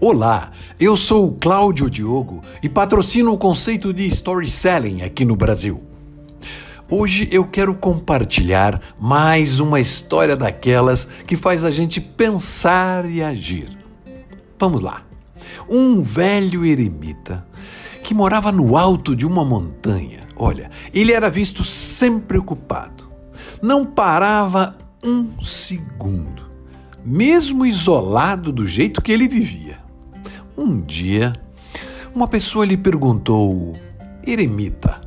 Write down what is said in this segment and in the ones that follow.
Olá, eu sou o Cláudio Diogo e patrocino o conceito de storytelling aqui no Brasil. Hoje eu quero compartilhar mais uma história daquelas que faz a gente pensar e agir. Vamos lá. Um velho eremita que morava no alto de uma montanha. Olha, ele era visto sempre ocupado. Não parava um segundo, mesmo isolado do jeito que ele vivia. Um dia, uma pessoa lhe perguntou: Eremita,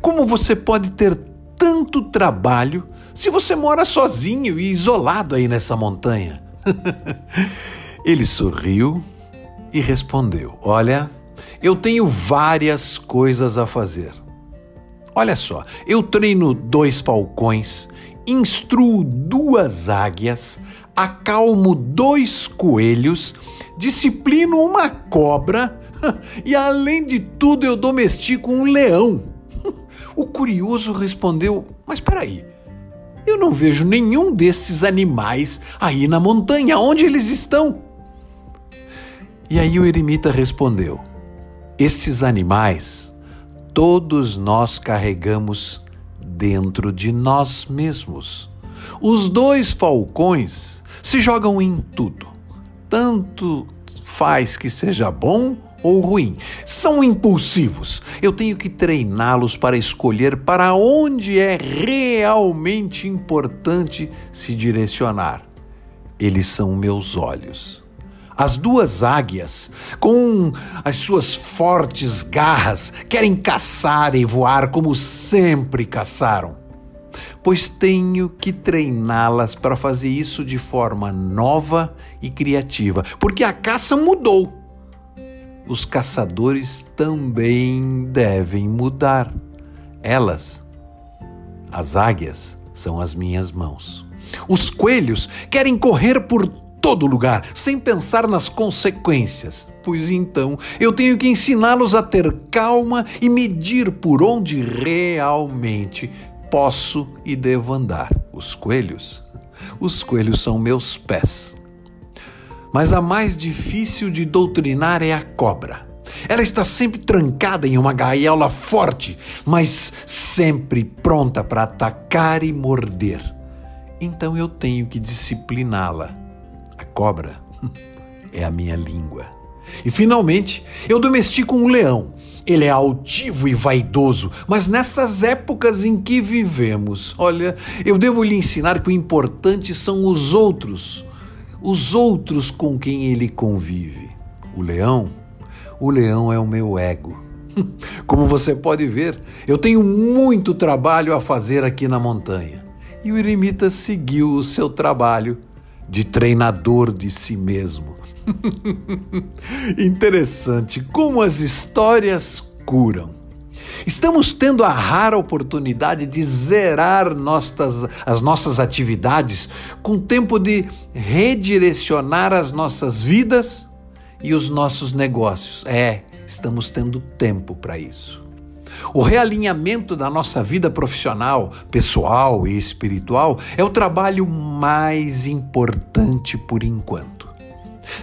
como você pode ter tanto trabalho se você mora sozinho e isolado aí nessa montanha? Ele sorriu e respondeu: Olha, eu tenho várias coisas a fazer. Olha só, eu treino dois falcões, instruo duas águias, acalmo dois coelhos, disciplino uma cobra e, além de tudo, eu domestico um leão. O curioso respondeu: Mas peraí, eu não vejo nenhum destes animais aí na montanha. Onde eles estão? E aí o eremita respondeu: Estes animais, todos nós carregamos dentro de nós mesmos. Os dois falcões se jogam em tudo, tanto faz que seja bom ou ruim. São impulsivos. Eu tenho que treiná-los para escolher para onde é realmente importante se direcionar. Eles são meus olhos. As duas águias, com as suas fortes garras, querem caçar e voar como sempre caçaram. Pois tenho que treiná-las para fazer isso de forma nova e criativa, porque a caça mudou os caçadores também devem mudar. Elas, as águias, são as minhas mãos. Os coelhos querem correr por todo lugar, sem pensar nas consequências. Pois então, eu tenho que ensiná-los a ter calma e medir por onde realmente posso e devo andar. Os coelhos? Os coelhos são meus pés mas a mais difícil de doutrinar é a cobra. Ela está sempre trancada em uma gaiola forte, mas sempre pronta para atacar e morder. Então eu tenho que discipliná-la. A cobra é a minha língua. E finalmente, eu domestico um leão. Ele é altivo e vaidoso, mas nessas épocas em que vivemos, olha, eu devo lhe ensinar que o importante são os outros, os outros com quem ele convive. O leão, o leão é o meu ego. Como você pode ver, eu tenho muito trabalho a fazer aqui na montanha. E o eremita seguiu o seu trabalho de treinador de si mesmo. Interessante como as histórias curam. Estamos tendo a rara oportunidade de zerar nossas, as nossas atividades com tempo de redirecionar as nossas vidas e os nossos negócios. É, estamos tendo tempo para isso. O realinhamento da nossa vida profissional, pessoal e espiritual é o trabalho mais importante por enquanto.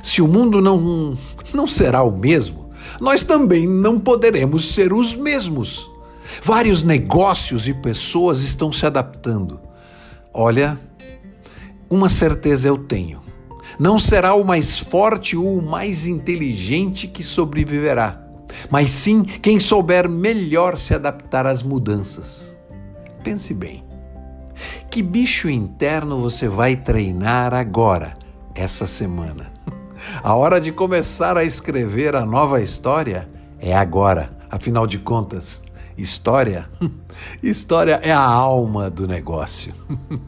Se o mundo não, não será o mesmo, nós também não poderemos ser os mesmos. Vários negócios e pessoas estão se adaptando. Olha, uma certeza eu tenho: não será o mais forte ou o mais inteligente que sobreviverá, mas sim quem souber melhor se adaptar às mudanças. Pense bem: que bicho interno você vai treinar agora, essa semana? A hora de começar a escrever a nova história é agora. Afinal de contas, história, história é a alma do negócio.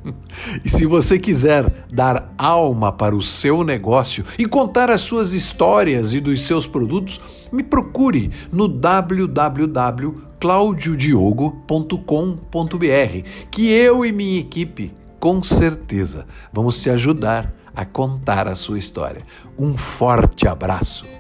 e se você quiser dar alma para o seu negócio e contar as suas histórias e dos seus produtos, me procure no www.claudiodiogo.com.br, que eu e minha equipe, com certeza, vamos te ajudar a contar a sua história. Um forte abraço.